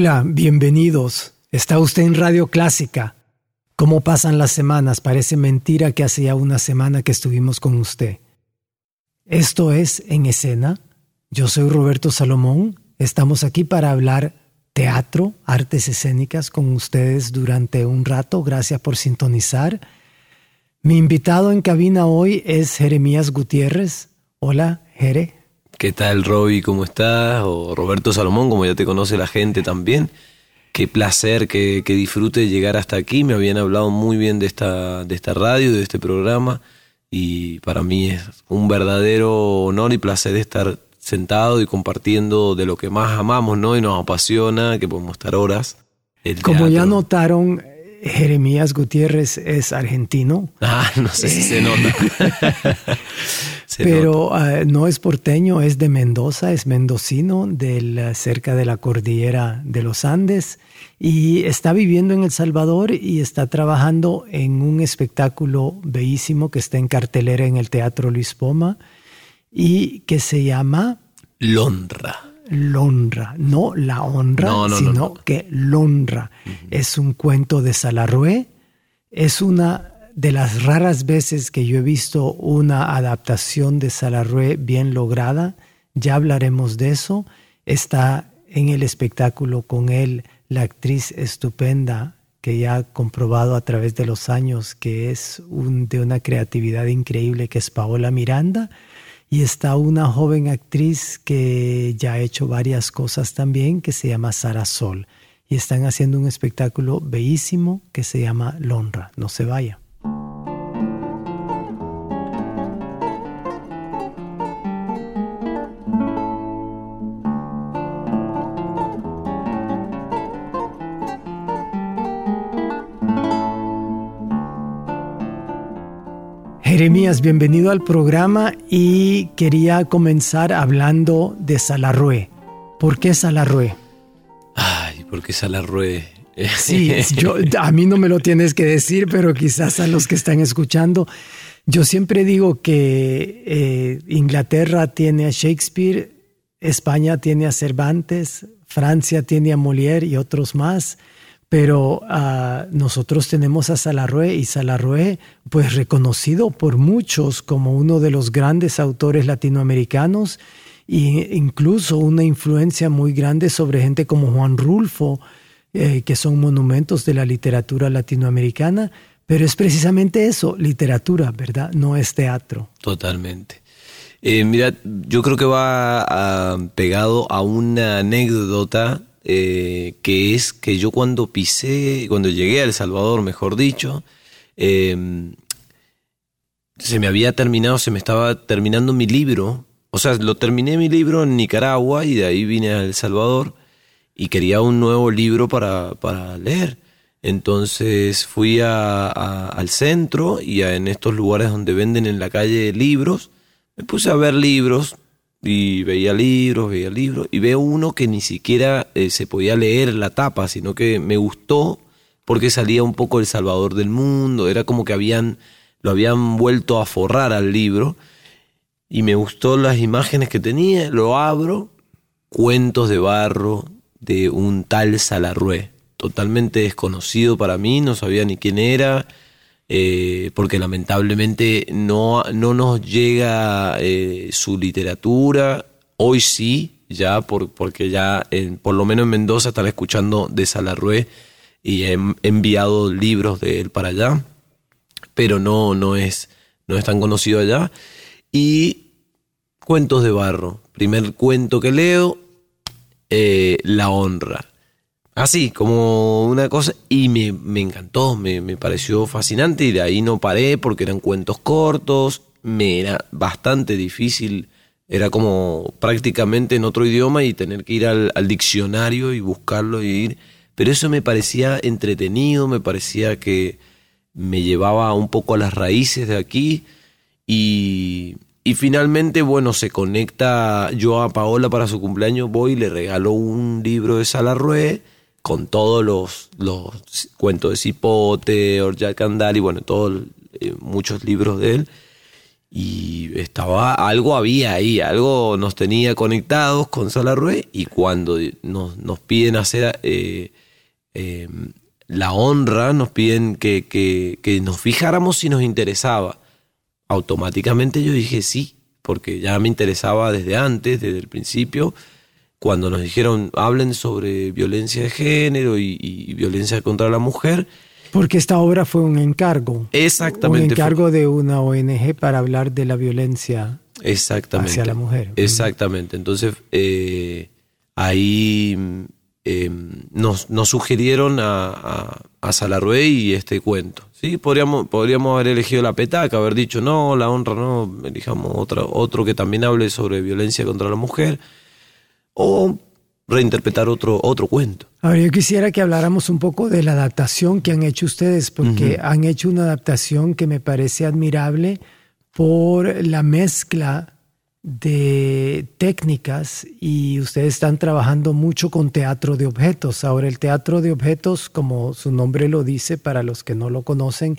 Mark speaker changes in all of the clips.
Speaker 1: Hola, bienvenidos. Está usted en Radio Clásica. ¿Cómo pasan las semanas? Parece mentira que hace ya una semana que estuvimos con usted. Esto es En Escena. Yo soy Roberto Salomón. Estamos aquí para hablar teatro, artes escénicas con ustedes durante un rato. Gracias por sintonizar. Mi invitado en cabina hoy es Jeremías Gutiérrez. Hola, Jere.
Speaker 2: ¿Qué tal, Roby? ¿Cómo estás? O Roberto Salomón, como ya te conoce la gente también. Qué placer, qué, disfrute llegar hasta aquí. Me habían hablado muy bien de esta, de esta radio, de este programa. Y para mí es un verdadero honor y placer estar sentado y compartiendo de lo que más amamos, ¿no? Y nos apasiona, que podemos estar horas.
Speaker 1: Como ya notaron, Jeremías Gutiérrez es argentino.
Speaker 2: Ah, no sé si se nota.
Speaker 1: Pero ah, no es porteño, es de Mendoza, es mendocino, del, cerca de la cordillera de los Andes, y está viviendo en El Salvador y está trabajando en un espectáculo bellísimo que está en cartelera en el Teatro Luis Poma y que se llama
Speaker 2: Londra.
Speaker 1: Londra, no la honra, sino que Londra. Es un cuento de Salarrué, es una de las raras veces que yo he visto una adaptación de Salarrué bien lograda, ya hablaremos de eso. Está en el espectáculo con él la actriz estupenda que ya ha comprobado a través de los años que es de una creatividad increíble, que es Paola Miranda. Y está una joven actriz que ya ha hecho varias cosas también, que se llama Sara Sol. Y están haciendo un espectáculo bellísimo que se llama Lonra. No se vaya. Jeremías, bienvenido al programa y quería comenzar hablando de Salarrué. ¿Por qué Salarrué?
Speaker 2: Ay, ¿por qué Salarrué?
Speaker 1: Sí, yo, a mí no me lo tienes que decir, pero quizás a los que están escuchando. Yo siempre digo que eh, Inglaterra tiene a Shakespeare, España tiene a Cervantes, Francia tiene a Molière y otros más pero ah, nosotros tenemos a Salarrué y Salarrué, pues reconocido por muchos como uno de los grandes autores latinoamericanos e incluso una influencia muy grande sobre gente como Juan Rulfo, eh, que son monumentos de la literatura latinoamericana, pero es precisamente eso, literatura, ¿verdad? No es teatro.
Speaker 2: Totalmente. Eh, mira, yo creo que va ah, pegado a una anécdota eh, que es que yo cuando pisé, cuando llegué a El Salvador, mejor dicho, em, se me había terminado, se me estaba terminando mi libro. O sea, lo terminé mi libro en Nicaragua y de ahí vine a El Salvador y quería un nuevo libro para, para leer. Entonces fui al centro y en estos lugares donde venden en la calle libros, me puse a ver libros, y veía libros, veía libros, y veo uno que ni siquiera eh, se podía leer la tapa, sino que me gustó porque salía un poco El Salvador del Mundo, era como que habían, lo habían vuelto a forrar al libro, y me gustó las imágenes que tenía, lo abro, cuentos de barro de un tal Salarrué, totalmente desconocido para mí, no sabía ni quién era, eh, porque lamentablemente no, no nos llega eh, su literatura. Hoy sí, ya por, porque ya por lo menos en Mendoza están escuchando de Salarrué y he enviado libros de él para allá, pero no, no, es, no es tan conocido allá. Y cuentos de barro. Primer cuento que leo, eh, La honra. Así, como una cosa, y me, me encantó, me, me, pareció fascinante y de ahí no paré porque eran cuentos cortos, me era bastante difícil, era como prácticamente en otro idioma y tener que ir al, diccionario y buscarlo y ir, pero eso me parecía entretenido, me parecía que me llevaba un poco a las raíces de aquí y, y finalmente, bueno, se conecta yo a Paola para su cumpleaños, voy y le regalo un libro de Salarrué con todos los, los cuentos de Cipote, Orjak Candali, bueno, todos, eh, muchos libros de él. Y estaba, algo había ahí, algo nos tenía conectados con Salarrué y cuando nos, nos piden hacer eh, eh, la honra, nos piden que, que, que nos fijáramos si nos interesaba. Automáticamente yo dije sí, porque ya me interesaba desde antes, desde el principio cuando nos dijeron hablen sobre violencia de género y, violencia contra la mujer.
Speaker 1: Porque esta obra fue un encargo.
Speaker 2: Exactamente.
Speaker 1: Un encargo de una ONG para hablar de la violencia
Speaker 2: Exactamente.
Speaker 1: hacia la mujer.
Speaker 2: Exactamente. Entonces, eh, ahí eh, nos, nos, sugirieron a, a, a y este cuento. ¿sí? Podríamos, podríamos haber elegido la petaca, haber dicho no, la honra no, elijamos otro, otro que también hable sobre violencia contra la mujer o reinterpretar otro, otro cuento.
Speaker 1: Ahora, yo quisiera que habláramos un poco de la adaptación que han hecho ustedes, porque han hecho una adaptación que me parece admirable por la mezcla de técnicas y ustedes están trabajando mucho con teatro de objetos. Ahora, el teatro de objetos, como su nombre lo dice, para los que no lo conocen,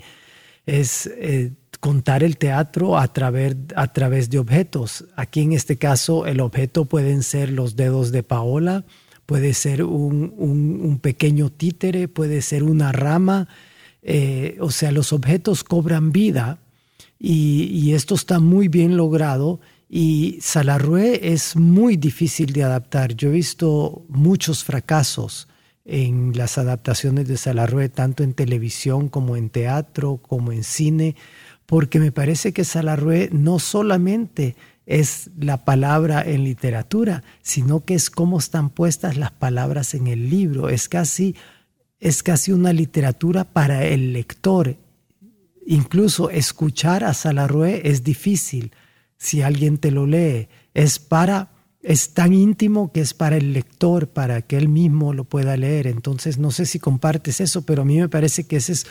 Speaker 1: es eh, contar el teatro a través, a través de objetos. Aquí en este caso el objeto pueden ser los dedos de Paola, puede ser un, pequeño títere, puede ser una rama. Eh, o sea, los objetos cobran vida y, y, esto está muy bien logrado. Y Salarrué es muy difícil de adaptar. Yo he visto muchos fracasos en las adaptaciones de Salarrué, tanto en televisión como en teatro, como en cine, porque me parece que Salarrué no solamente es la palabra en literatura, sino que es cómo están puestas las palabras en el libro. Es casi, es casi una literatura para el lector. Incluso escuchar a Salarrué es difícil si alguien te lo lee. Es para es tan íntimo que es para el lector, para que él mismo lo pueda leer. Entonces, no sé si compartes eso, pero a mí me parece que ese es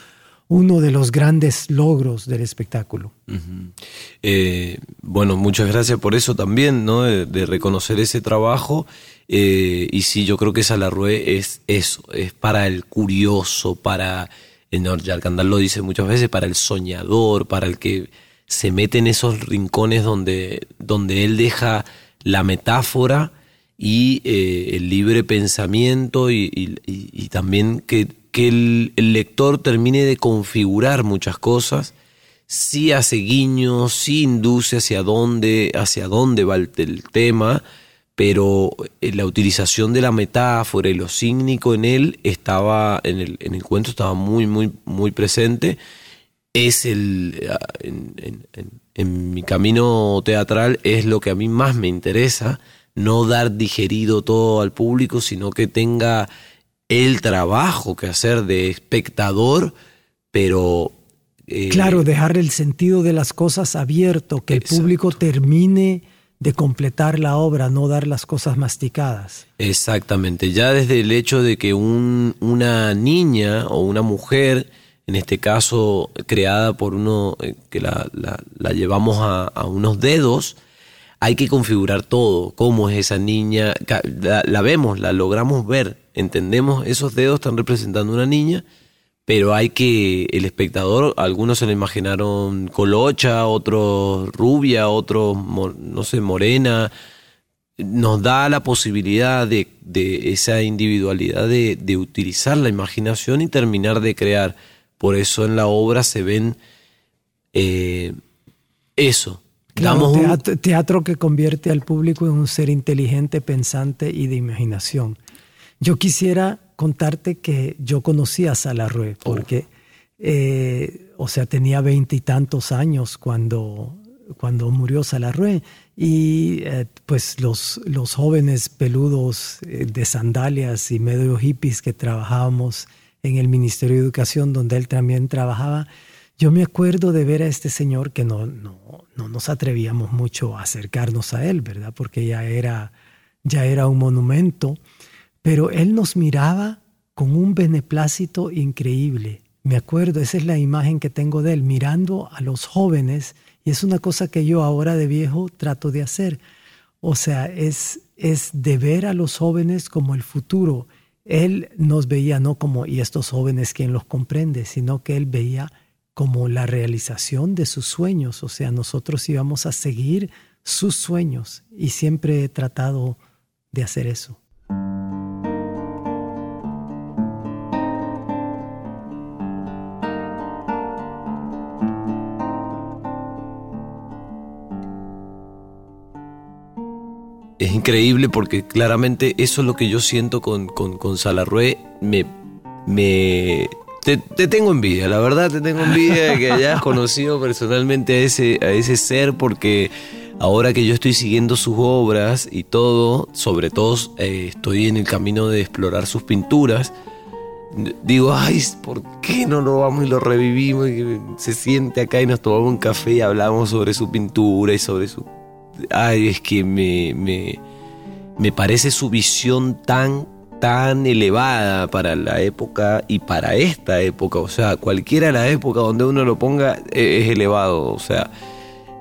Speaker 1: uno de los grandes logros del espectáculo.
Speaker 2: Eh, bueno, muchas gracias por eso también, ¿no? De, reconocer ese trabajo. Eh, y sí, yo creo que Salarrué es eso, es para el curioso, para, el lo dice muchas veces, para el soñador, para el que se mete en esos rincones donde, donde él deja la metáfora y eh, el libre pensamiento y también que que el, lector termine de configurar muchas cosas, sí hace guiños, sí induce hacia dónde, hacia dónde va el, tema, pero eh, la utilización de la metáfora y lo cínico en él estaba, en el, en el cuento estaba muy, muy, muy presente. Es el, en mi camino teatral es lo que a mí más me interesa, no dar digerido todo al público, sino que tenga el trabajo que hacer de espectador, pero...
Speaker 1: Eh, claro, dejar el sentido de las cosas abierto, que el público termine de completar la obra, no dar las cosas masticadas.
Speaker 2: Exactamente, ya desde el hecho de que un, una niña o una mujer, en este caso creada por uno eh, que la, la, llevamos a, a, unos dedos, hay que configurar todo, cómo es esa niña, la vemos, la logramos ver, entendemos, esos dedos están representando una niña, pero hay que, el espectador, algunos se lo imaginaron colocha, otros rubia, otros, no sé, morena, nos da la posibilidad de, esa individualidad de, utilizar la imaginación y terminar de crear. Por eso en la obra se ven eh, eso.
Speaker 1: teatro, teatro que convierte al público en un ser inteligente, pensante y de imaginación. Yo quisiera contarte que yo conocí a Salarrué oh. porque, eh, o sea, tenía veintitantos años cuando, cuando murió Salarrué y eh, pues los, los jóvenes peludos eh, de sandalias y medio hippies que trabajábamos en el Ministerio de Educación donde él también trabajaba, yo me acuerdo de ver a este señor que no, no, no nos atrevíamos mucho a acercarnos a él, ¿verdad? Porque ya era, ya era un monumento, pero él nos miraba con un beneplácito increíble. Me acuerdo, esa es la imagen que tengo de él, mirando a los jóvenes, y es una cosa que yo ahora de viejo trato de hacer. O sea, es, es de ver a los jóvenes como el futuro. Él nos veía no como, y estos jóvenes, ¿quién los comprende? Sino que él veía como la realización de sus sueños. O sea, nosotros íbamos a seguir sus sueños y siempre he tratado de hacer eso.
Speaker 2: Es increíble porque claramente eso es lo que yo siento con, con, con Salarrué. Me, me te, tengo envidia, la verdad te tengo envidia de que hayas conocido personalmente a ese, a ese ser porque ahora que yo estoy siguiendo sus obras y todo, sobre todo eh, estoy en el camino de explorar sus pinturas, digo, ay, ¿por qué no lo vamos y lo revivimos? Y se siente acá y nos tomamos un café y hablamos sobre su pintura y sobre su ay, es que me, me, parece su visión tan, tan elevada para la época y para esta época. O sea, cualquiera la época donde uno lo ponga e, es elevado. O sea,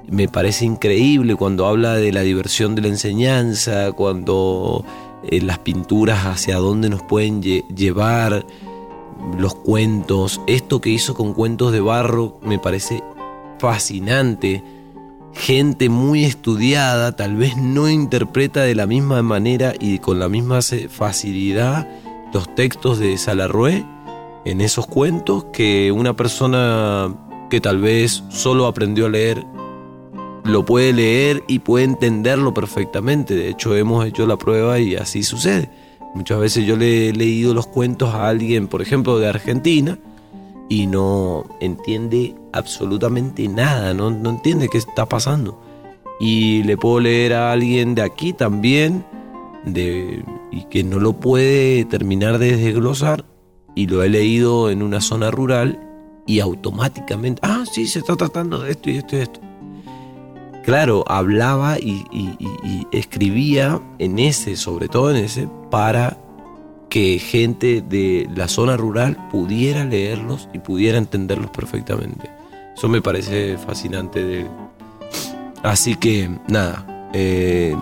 Speaker 2: me parece increíble cuando habla de la diversión de la enseñanza, cuando eh, las pinturas hacia dónde nos pueden llevar, los cuentos. Esto que hizo con cuentos de barro me parece fascinante gente muy estudiada tal vez no interpreta de la misma manera y con la misma facilidad los textos de Salarrué en esos cuentos que una persona que tal vez solo aprendió a leer lo puede leer y puede entenderlo perfectamente. De hecho, hemos hecho la prueba y así sucede. Muchas veces yo le he leído los cuentos a alguien, por ejemplo, de Argentina, y no entiende absolutamente nada, no, entiende qué está pasando. Y le puedo leer a alguien de aquí también de, y que no lo puede terminar de desglosar y lo he leído en una zona rural y automáticamente, ah, sí, se está tratando de esto y esto y esto. Claro, hablaba y escribía en ese, sobre todo en ese, para que gente de la zona rural pudiera leerlos y pudiera entenderlos perfectamente. Eso me parece fascinante. De... Así que nada, eh,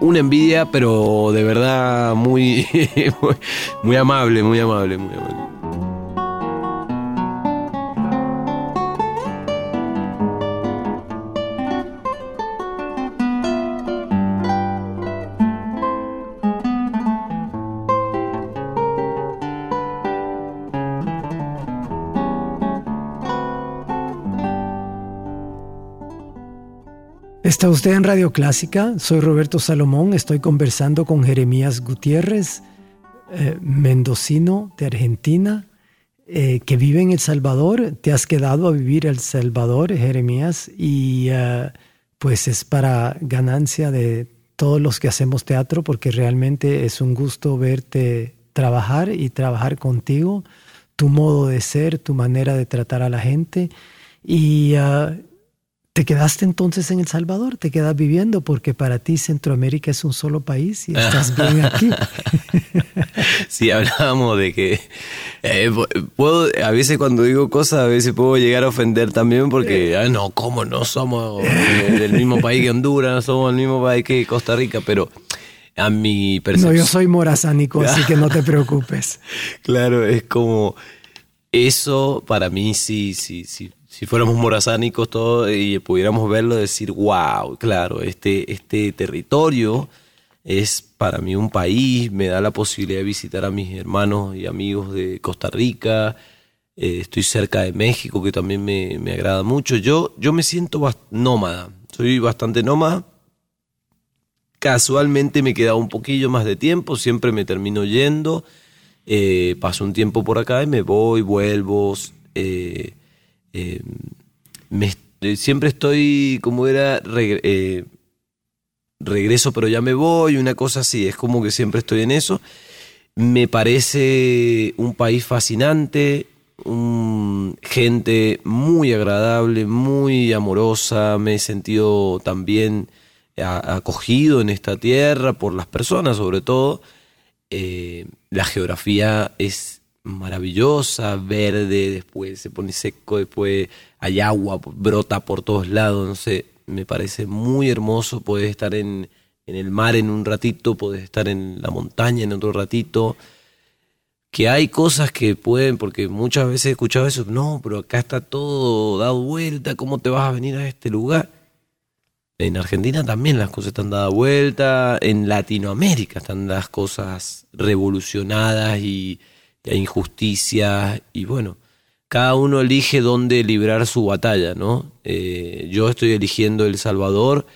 Speaker 2: una envidia, pero de verdad muy, muy amable, muy amable, muy amable.
Speaker 1: Está usted en Radio Clásica, soy Roberto Salomón, estoy conversando con Jeremías Gutiérrez, eh, mendocino de Argentina, eh, que vive en El Salvador. Te has quedado a vivir El Salvador, Jeremías, y eh, pues es para ganancia de todos los que hacemos teatro, porque realmente es un gusto verte trabajar y trabajar contigo, tu modo de ser, tu manera de tratar a la gente. Y ¿Te quedaste entonces en El Salvador? ¿Te quedas viviendo? Porque para ti Centroamérica es un solo país y estás bien aquí.
Speaker 2: sí, hablábamos de que eh, puedo, a veces cuando digo cosas, a veces puedo llegar a ofender también porque, eh. ah, no, ¿cómo no somos del mismo país que Honduras, no somos el mismo país que Costa Rica? Pero a mi
Speaker 1: percepción... No, yo soy morazánico, así que no te preocupes.
Speaker 2: claro, es como... Eso para mí sí, sí, sí si fuéramos morazánicos todos y pudiéramos verlo, decir, wow, claro, este, este territorio es para mí un país, me da la posibilidad de visitar a mis hermanos y amigos de Costa Rica, eh, estoy cerca de México, que también me, agrada mucho. Yo, yo me siento nómada, soy bastante nómada. Casualmente me queda un poquillo más de tiempo, siempre me termino yendo, eh, paso un tiempo por acá y me voy, vuelvo. Eh, eh, eh, siempre estoy, como era, eh, regreso pero ya me voy, una cosa así, es como que siempre estoy en eso. Me parece un país fascinante, gente muy agradable, muy amorosa, me he sentido también acogido en esta tierra por las personas sobre todo. Eh, la geografía es maravillosa, verde, después se pone seco, después hay agua, brota por todos lados, no sé, me parece muy hermoso, puedes estar en, en el mar en un ratito, puedes estar en la montaña en otro ratito, que hay cosas que pueden, porque muchas veces he escuchado eso, no, pero acá está todo dado vuelta, ¿cómo te vas a venir a este lugar? En Argentina también las cosas están dadas vuelta, en Latinoamérica están las cosas revolucionadas y hay injusticias y bueno, cada uno elige dónde librar su batalla, ¿no? Eh, yo estoy eligiendo El Salvador,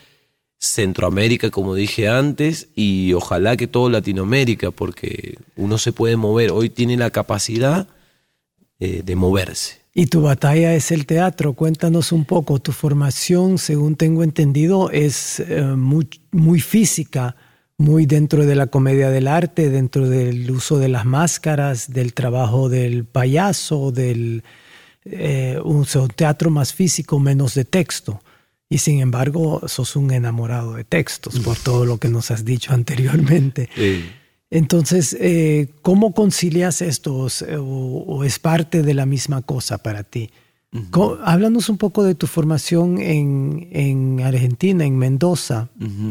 Speaker 2: Centroamérica, como dije antes, y ojalá que todo Latinoamérica, porque uno se puede mover, hoy tiene la capacidad eh, de moverse.
Speaker 1: Y tu batalla es el teatro. Cuéntanos un poco. Tu formación, según tengo entendido, es eh, muy, muy, física, muy dentro de la comedia del arte, dentro del uso de las máscaras, del trabajo del payaso, del eh, un, teatro más físico, menos de texto. Y sin embargo, sos un enamorado de textos por todo lo que nos has dicho anteriormente. Sí. Entonces, eh, ¿cómo concilias esto o, es parte de la misma cosa para ti? Háblanos un poco de tu formación en, Argentina, en Mendoza.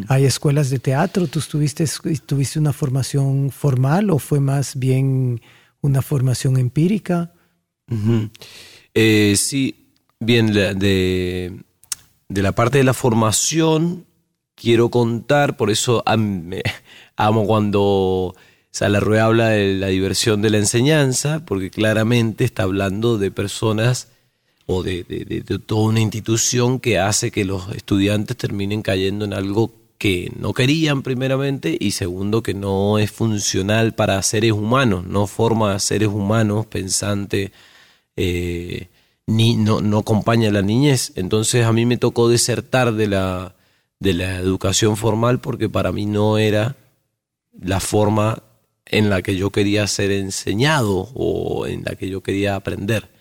Speaker 1: ¿Hay escuelas de teatro? ¿Tú tuviste, tuviste una formación formal o fue más bien una formación empírica?
Speaker 2: Eh, sí, bien, de, de la parte de la formación quiero contar, por eso amo cuando Salarrué habla de la diversión de la enseñanza, porque claramente está hablando de personas o de, toda una institución que hace que los estudiantes terminen cayendo en algo que no querían primeramente y segundo que no es funcional para seres humanos, no forma seres humanos pensantes, eh, ni no, no acompaña a la niñez. Entonces a mí me tocó desertar de la, de la educación formal porque para mí no era la forma en la que yo quería ser enseñado o en la que yo quería aprender.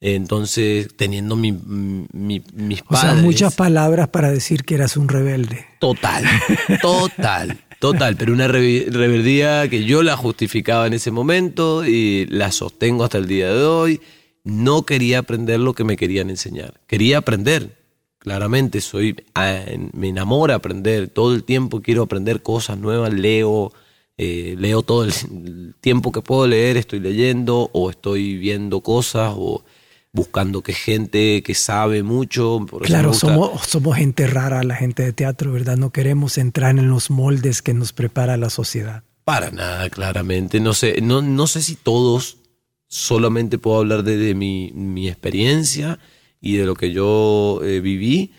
Speaker 2: Entonces, teniendo mi, mis padres... O sea,
Speaker 1: muchas palabras para decir que eras un rebelde.
Speaker 2: Total, total, total. Pero una rebeldía que yo la justificaba en ese momento y la sostengo hasta el día de hoy. No quería aprender lo que me querían enseñar. Quería aprender, claramente soy ah, me enamora aprender todo el tiempo quiero aprender cosas nuevas leo eh, leo todo el tiempo que puedo leer estoy leyendo o estoy viendo cosas o buscando que gente que sabe mucho
Speaker 1: claro somos somos gente rara la gente de teatro verdad no queremos entrar en los moldes que nos prepara la sociedad
Speaker 2: para nada claramente no sé no no sé si todos solamente puedo hablar de, mi, mi experiencia y de lo que yo eh, viví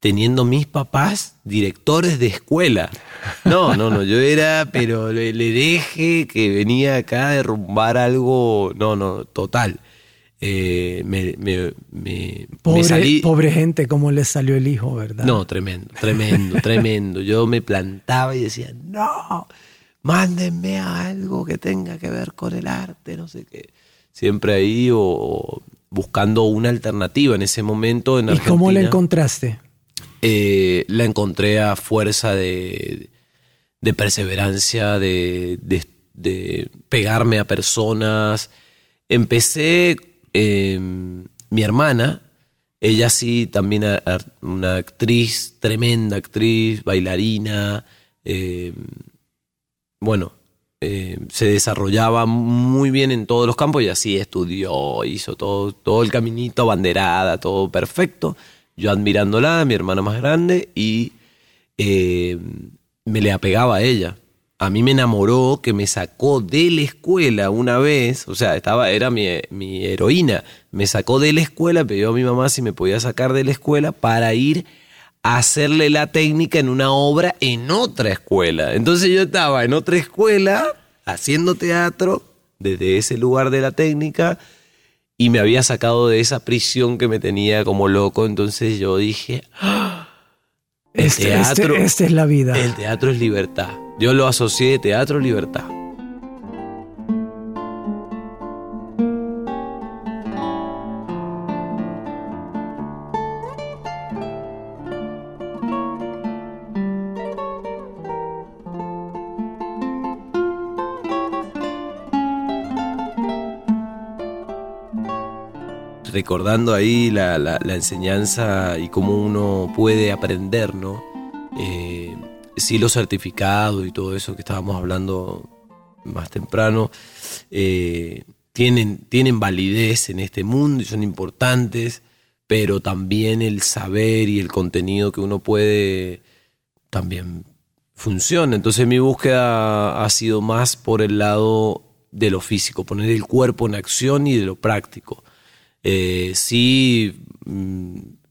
Speaker 2: teniendo mis papás directores de escuela. No, no, no, yo era, pero le, dejé que venía acá a derrumbar algo, no, no, total. Eh, me,
Speaker 1: pobre, pobre gente, cómo les salió el hijo, ¿verdad?
Speaker 2: No, tremendo, tremendo, tremendo. Yo me plantaba y decía, no, mándenme algo que tenga que ver con el arte, no sé qué. Siempre ahí o buscando una alternativa en ese momento en Argentina.
Speaker 1: ¿Y cómo la encontraste?
Speaker 2: Eh, la encontré a fuerza de, perseverancia, de, pegarme a personas. Empecé, em, mi hermana, ella sí, también una actriz, tremenda actriz, bailarina. Em, bueno, eh, se desarrollaba muy bien en todos los campos y así estudió, hizo todo, todo el caminito, banderada, todo perfecto. Yo admirándola, mi hermana más grande, y me le apegaba a ella. A mí me enamoró que me sacó de la escuela una vez, o sea, estaba, era mi, mi heroína, me sacó de la escuela, pidió a mi mamá si me podía sacar de la escuela para ir hacerle la técnica en una obra en otra escuela. Entonces yo estaba en otra escuela haciendo teatro desde ese lugar de la técnica y me había sacado de esa prisión que me tenía como loco. Entonces yo dije, ¡Ah!
Speaker 1: el este, teatro, esta es la vida.
Speaker 2: El teatro es libertad. Yo lo asocié de teatro libertad. recordando ahí la, enseñanza y cómo uno puede aprender, ¿no? Sí, los certificados y todo eso que estábamos hablando más temprano, eh, tienen, tienen validez en este mundo y son importantes, pero también el saber y el contenido que uno puede también funciona. Entonces mi búsqueda ha sido más por el lado de lo físico, poner el cuerpo en acción y de lo práctico. Eh, sí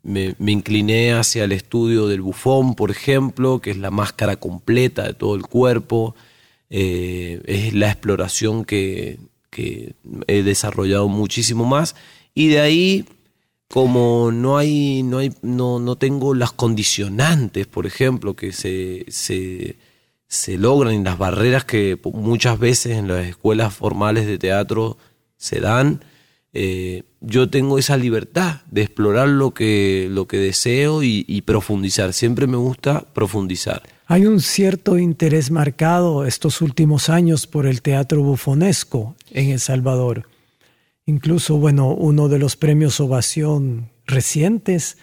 Speaker 2: me, incliné hacia el estudio del bufón, por ejemplo, que es la máscara completa de todo el cuerpo. Eh, es la exploración que, he desarrollado muchísimo más. Y de ahí, como no hay, no hay, no, no tengo las condicionantes, por ejemplo, que se, se, se logran y las barreras que muchas veces en las escuelas formales de teatro se dan, eh, yo tengo esa libertad de explorar lo que, lo que deseo y, profundizar. Siempre me gusta profundizar.
Speaker 1: Hay un cierto interés marcado estos últimos años por el teatro bufonesco en El Salvador. Incluso, bueno, uno de los premios Ovación recientes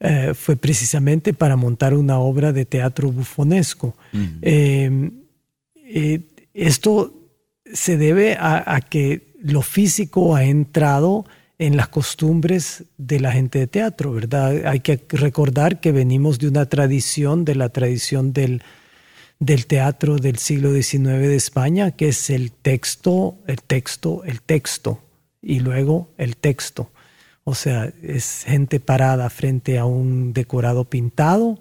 Speaker 1: eh, fue precisamente para montar una obra de teatro bufonesco. Eh, esto se debe a que lo físico ha entrado en las costumbres de la gente de teatro, ¿verdad? Hay que recordar que venimos de una tradición, de la tradición del, del teatro del siglo XIX de España, que es el texto, el texto, el texto, y luego el texto. O sea, es gente parada frente a un decorado pintado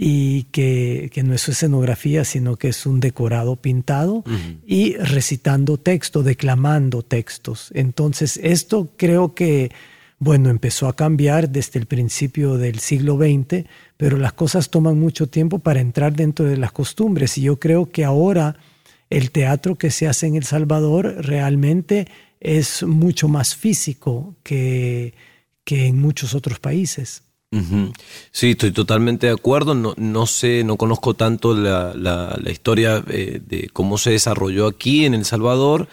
Speaker 1: y que, no es escenografía, sino que es un decorado pintado y recitando texto, declamando textos. Entonces, esto creo que, bueno, empezó a cambiar desde el principio del siglo XX, pero las cosas toman mucho tiempo para entrar dentro de las costumbres y yo creo que ahora el teatro que se hace en El Salvador realmente es mucho más físico que, que en muchos otros países.
Speaker 2: Sí, estoy totalmente de acuerdo. No, no sé, no conozco tanto la, la, historia eh, de cómo se desarrolló aquí en El Salvador,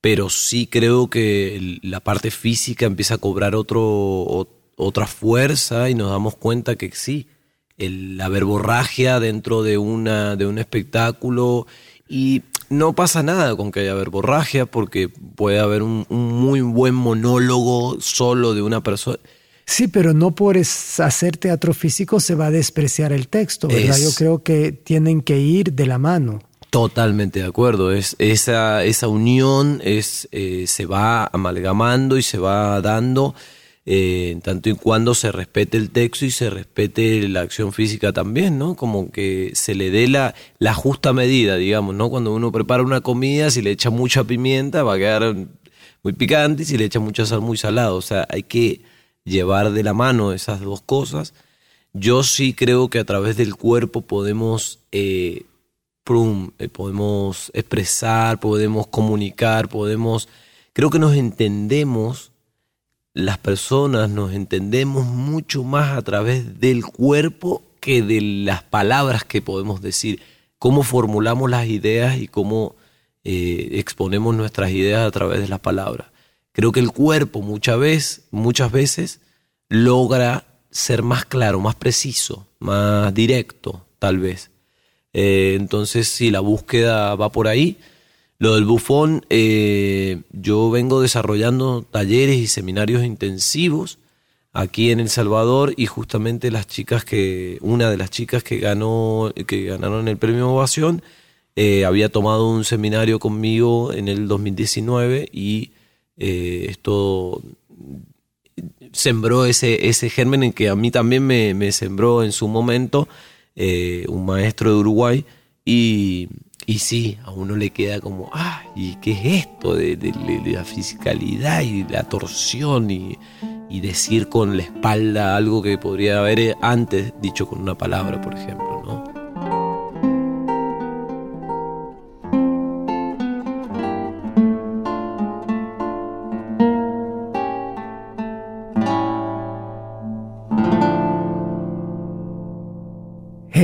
Speaker 2: pero sí creo que la parte física empieza a cobrar otro, otra fuerza y nos damos cuenta que sí, la verborragia dentro de, una, de un espectáculo y no pasa nada con que haya verborragia porque puede haber un muy buen monólogo solo de una persona
Speaker 1: Sí, pero no por hacer teatro físico se va a despreciar el texto, ¿verdad? Yo creo que tienen que ir de la mano.
Speaker 2: Totalmente de acuerdo. Es, esa, esa unión es, eh, se va amalgamando y se va dando eh, tanto y cuando se respete el texto y se respete la acción física también, ¿no? Como que se le dé la, la justa medida, digamos, ¿no? Cuando uno prepara una comida, si le echa mucha pimienta va a quedar muy picante y si le echa mucha sal muy salado. O sea, hay que llevar de la mano esas dos cosas. Yo sí creo que a través del cuerpo podemos, eh, eh, podemos expresar, podemos comunicar, podemos... Creo que nos entendemos, las personas nos entendemos mucho más a través del cuerpo que de las palabras que podemos decir. Cómo formulamos las ideas y cómo eh, exponemos nuestras ideas a través de las palabras. Creo que el cuerpo muchas veces, muchas veces logra ser más claro, más preciso, más directo, tal vez. Eh, entonces, si la búsqueda va por ahí. Lo del bufón, eh, yo vengo desarrollando talleres y seminarios intensivos aquí en El Salvador y justamente las chicas que, una de las chicas que ganó, que ganaron el premio Ovación, eh, había tomado un seminario conmigo en el 2019 y eh, esto sembró ese, ese germen en que a mí también me, sembró en su momento eh, un maestro de Uruguay y, Y sí, a uno le queda como, ah, ¿y qué es esto de, la fisicalidad y la torsión y, y, decir con la espalda algo que podría haber antes dicho con una palabra, por ejemplo,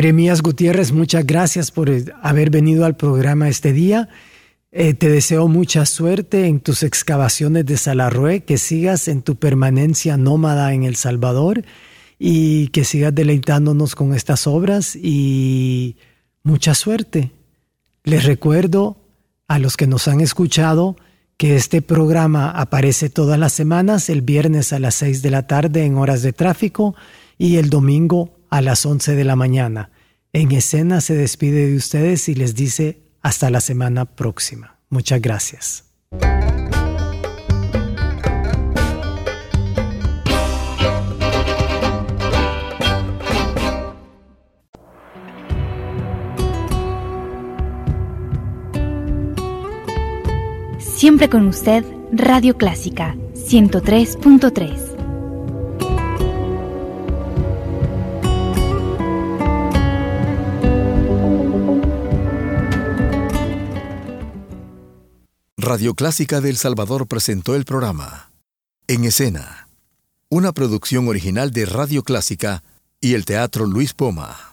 Speaker 1: Jeremías Gutiérrez, muchas gracias por eh, haber venido al programa este día. Eh, te deseo mucha suerte en tus excavaciones de Salarrué, que sigas en tu permanencia nómada en El Salvador y que sigas deleitándonos con estas obras y mucha suerte. Les recuerdo a los que nos han escuchado que este programa aparece todas las semanas, el viernes a las 6 de la tarde en horas de tráfico y el domingo a las 11 de la mañana. En escena se despide de ustedes y les dice hasta la semana próxima. Muchas gracias.
Speaker 3: Siempre con usted, Radio Clásica 103.3.
Speaker 4: Radio Clásica de El Salvador presentó el programa En Escena, una producción original de Radio Clásica y el Teatro Luis Poma.